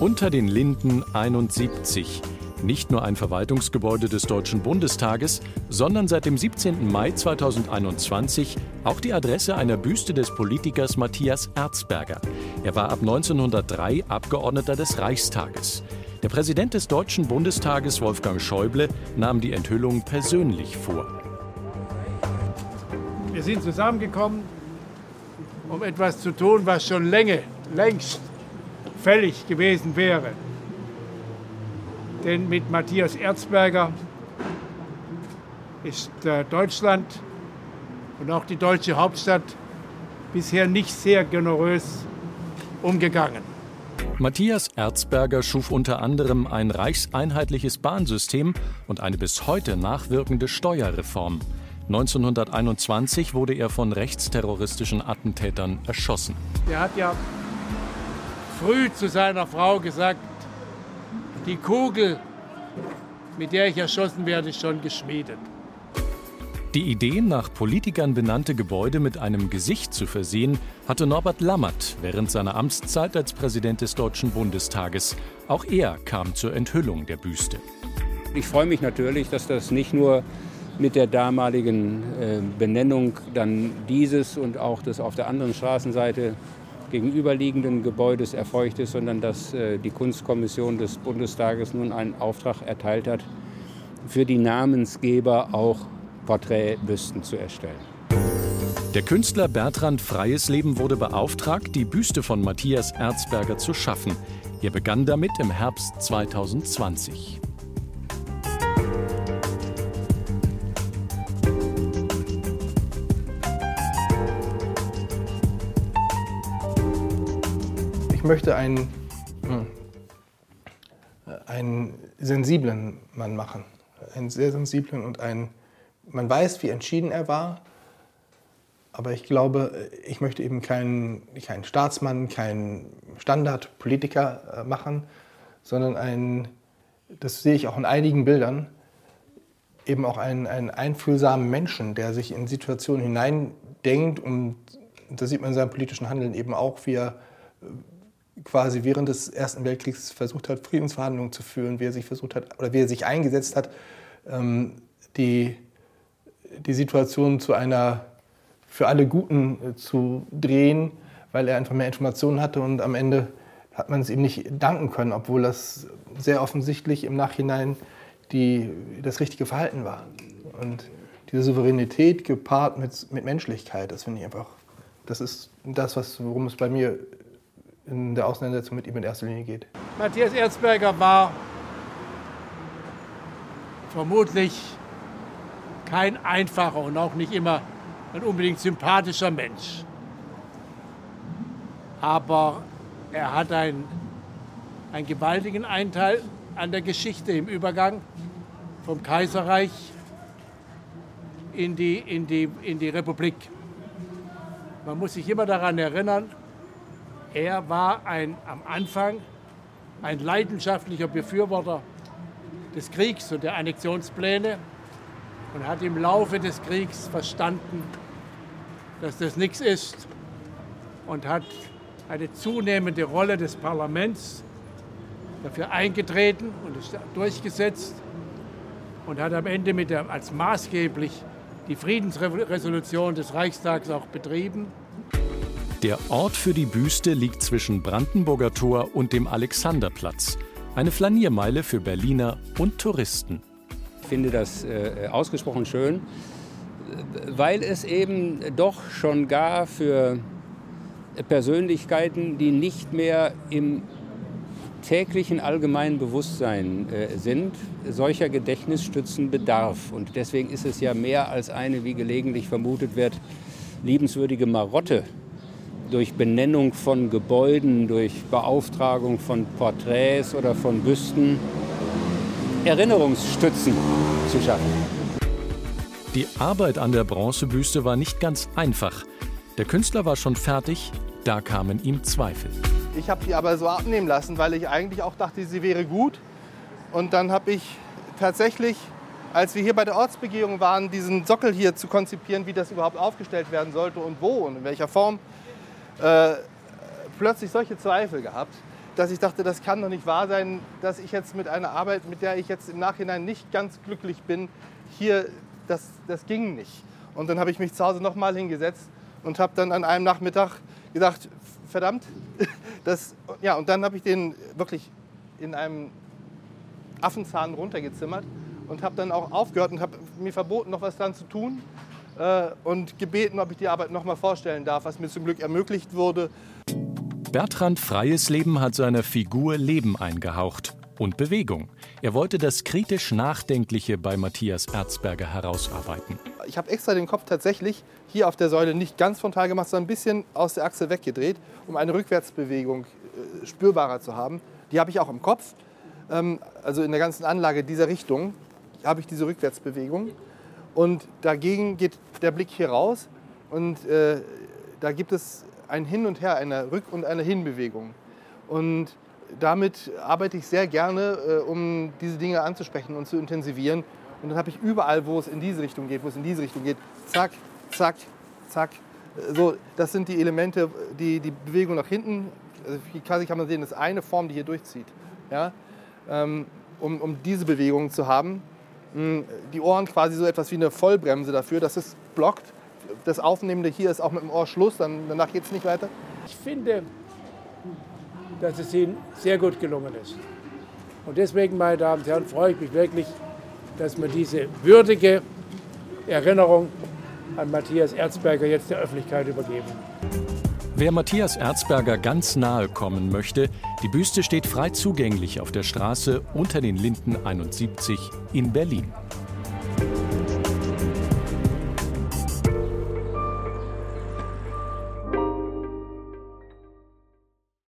Unter den Linden 71. Nicht nur ein Verwaltungsgebäude des Deutschen Bundestages, sondern seit dem 17. Mai 2021 auch die Adresse einer Büste des Politikers Matthias Erzberger. Er war ab 1903 Abgeordneter des Reichstages. Der Präsident des Deutschen Bundestages, Wolfgang Schäuble, nahm die Enthüllung persönlich vor. Wir sind zusammengekommen, um etwas zu tun, was schon länger, längst fällig gewesen wäre. Denn mit Matthias Erzberger ist äh, Deutschland und auch die deutsche Hauptstadt bisher nicht sehr generös umgegangen. Matthias Erzberger schuf unter anderem ein reichseinheitliches Bahnsystem und eine bis heute nachwirkende Steuerreform. 1921 wurde er von rechtsterroristischen Attentätern erschossen. Er hat ja früh zu seiner Frau gesagt, die Kugel, mit der ich erschossen werde, ist schon geschmiedet. Die Idee, nach Politikern benannte Gebäude mit einem Gesicht zu versehen, hatte Norbert Lammert während seiner Amtszeit als Präsident des Deutschen Bundestages. Auch er kam zur Enthüllung der Büste. Ich freue mich natürlich, dass das nicht nur mit der damaligen äh, Benennung dann dieses und auch das auf der anderen Straßenseite gegenüberliegenden Gebäudes erfolgt ist, sondern dass äh, die Kunstkommission des Bundestages nun einen Auftrag erteilt hat, für die Namensgeber auch Porträtbüsten zu erstellen. Der Künstler Bertrand Freies Leben wurde beauftragt, die Büste von Matthias Erzberger zu schaffen. Er begann damit im Herbst 2020. möchte einen, hm, einen sensiblen Mann machen. Einen sehr sensiblen und einen, man weiß, wie entschieden er war, aber ich glaube, ich möchte eben keinen, keinen Staatsmann, keinen Standardpolitiker äh, machen, sondern einen, das sehe ich auch in einigen Bildern, eben auch einen, einen einfühlsamen Menschen, der sich in Situationen hineindenkt und das sieht man in seinem politischen Handeln eben auch, wie er quasi während des Ersten Weltkriegs versucht hat, Friedensverhandlungen zu führen, wie er sich versucht hat oder wie er sich eingesetzt hat, ähm, die, die Situation zu einer für alle Guten äh, zu drehen, weil er einfach mehr Informationen hatte und am Ende hat man es ihm nicht danken können, obwohl das sehr offensichtlich im Nachhinein die, das richtige Verhalten war. Und diese Souveränität gepaart mit, mit Menschlichkeit, das finde ich einfach, das ist das, was, worum es bei mir in der Auseinandersetzung mit ihm in erster Linie geht. Matthias Erzberger war vermutlich kein einfacher und auch nicht immer ein unbedingt sympathischer Mensch. Aber er hat einen, einen gewaltigen Einteil an der Geschichte im Übergang vom Kaiserreich in die, in die, in die Republik. Man muss sich immer daran erinnern, er war ein, am Anfang ein leidenschaftlicher Befürworter des Kriegs und der Annexionspläne und hat im Laufe des Kriegs verstanden, dass das nichts ist und hat eine zunehmende Rolle des Parlaments dafür eingetreten und ist durchgesetzt und hat am Ende mit der, als maßgeblich die Friedensresolution des Reichstags auch betrieben. Der Ort für die Büste liegt zwischen Brandenburger Tor und dem Alexanderplatz. Eine Flaniermeile für Berliner und Touristen. Ich finde das äh, ausgesprochen schön, weil es eben doch schon gar für Persönlichkeiten, die nicht mehr im täglichen allgemeinen Bewusstsein äh, sind, solcher Gedächtnisstützen bedarf. Und deswegen ist es ja mehr als eine, wie gelegentlich vermutet wird, liebenswürdige Marotte durch Benennung von Gebäuden, durch Beauftragung von Porträts oder von Büsten Erinnerungsstützen zu schaffen. Die Arbeit an der Bronzebüste war nicht ganz einfach. Der Künstler war schon fertig, da kamen ihm Zweifel. Ich habe sie aber so abnehmen lassen, weil ich eigentlich auch dachte, sie wäre gut. Und dann habe ich tatsächlich, als wir hier bei der Ortsbegehung waren, diesen Sockel hier zu konzipieren, wie das überhaupt aufgestellt werden sollte und wo und in welcher Form, äh, plötzlich solche Zweifel gehabt, dass ich dachte, das kann doch nicht wahr sein, dass ich jetzt mit einer Arbeit, mit der ich jetzt im Nachhinein nicht ganz glücklich bin, hier, das, das ging nicht. Und dann habe ich mich zu Hause nochmal hingesetzt und habe dann an einem Nachmittag gedacht, verdammt, das, ja, und dann habe ich den wirklich in einem Affenzahn runtergezimmert und habe dann auch aufgehört und habe mir verboten, noch was dran zu tun äh, und gebeten, ob ich die Arbeit nochmal vorstellen darf, was mir zum Glück ermöglicht wurde. Bertrand Freies Leben hat seiner Figur Leben eingehaucht und Bewegung. Er wollte das kritisch Nachdenkliche bei Matthias Erzberger herausarbeiten. Ich habe extra den Kopf tatsächlich hier auf der Säule nicht ganz frontal gemacht, sondern ein bisschen aus der Achse weggedreht, um eine Rückwärtsbewegung äh, spürbarer zu haben. Die habe ich auch im Kopf. Ähm, also in der ganzen Anlage dieser Richtung habe ich diese Rückwärtsbewegung. Und dagegen geht der Blick hier raus und äh, da gibt es ein Hin und Her, eine Rück- und eine Hinbewegung. Und damit arbeite ich sehr gerne, äh, um diese Dinge anzusprechen und zu intensivieren. Und dann habe ich überall, wo es in diese Richtung geht, wo es in diese Richtung geht, zack, zack, zack. So, das sind die Elemente, die die Bewegung nach hinten, also hier kann man sehen, das ist eine Form, die hier durchzieht. Ja? Ähm, um, um diese Bewegung zu haben. Die Ohren quasi so etwas wie eine Vollbremse dafür, dass es blockt. Das Aufnehmende hier ist auch mit dem Ohr Schluss, dann, danach geht es nicht weiter. Ich finde, dass es Ihnen sehr gut gelungen ist. Und deswegen, meine Damen und Herren, freue ich mich wirklich, dass wir diese würdige Erinnerung an Matthias Erzberger jetzt der Öffentlichkeit übergeben. Wer Matthias Erzberger ganz nahe kommen möchte, die Büste steht frei zugänglich auf der Straße unter den Linden 71 in Berlin.